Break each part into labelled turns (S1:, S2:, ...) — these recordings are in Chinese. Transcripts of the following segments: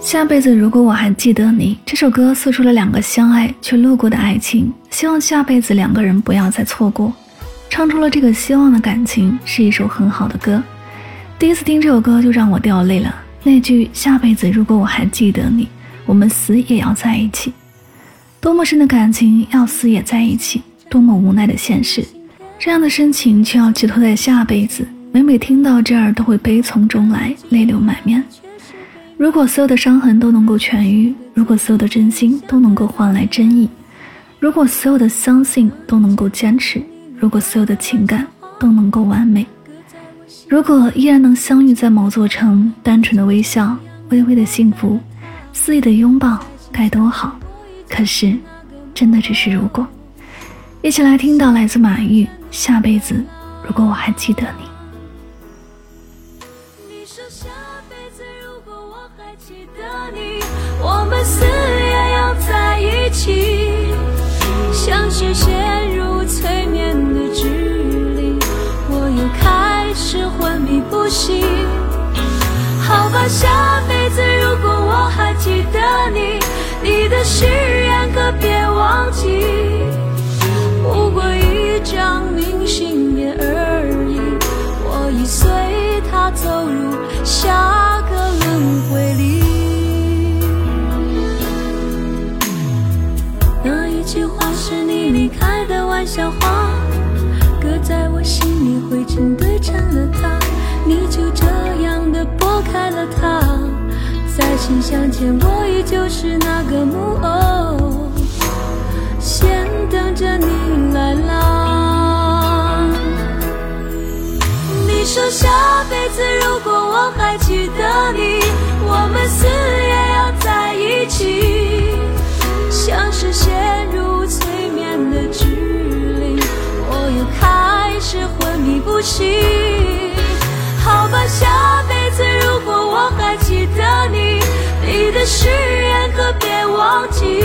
S1: 下辈子如果我还记得你，这首歌诉出了两个相爱却路过的爱情，希望下辈子两个人不要再错过。唱出了这个希望的感情，是一首很好的歌。第一次听这首歌就让我掉泪了。那句下辈子如果我还记得你，我们死也要在一起。多么深的感情要死也在一起，多么无奈的现实。这样的深情却要寄托在下辈子，每每听到这儿都会悲从中来，泪流满面。如果所有的伤痕都能够痊愈，如果所有的真心都能够换来真意，如果所有的相信都能够坚持，如果所有的情感都能够完美，如果依然能相遇在某座城，单纯的微笑，微微的幸福，肆意的拥抱，该多好！可是，真的只是如果。一起来听到来自马玉《下辈子如果我还记得你》。
S2: 是昏迷不醒。好吧，下辈子如果我还记得你，你的誓言可别忘记，不过一张明信片而已，我已随他走入下个轮回里。那一句话是你离开的玩笑话，搁在我心灰尘堆成了塔，你就这样的拨开了它。在信箱前，我依旧是那个木偶，先等着你来啦。你说下辈息，好吧，下辈子如果我还记得你，你的誓言可别忘记，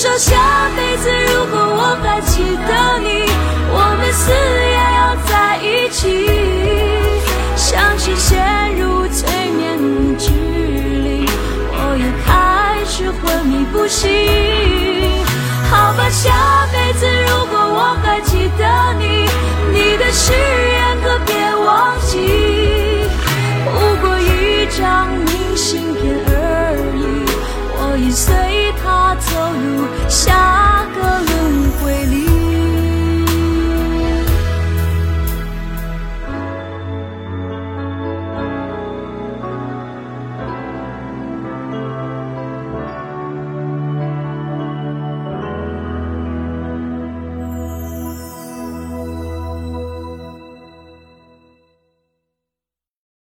S2: 说下辈子如果我还记得你，我们死也要在一起，像是陷入催眠的指令，我又开始昏迷不醒。好吧，下辈子如果我还记得你，你的誓言可别忘记，不过一张明信片。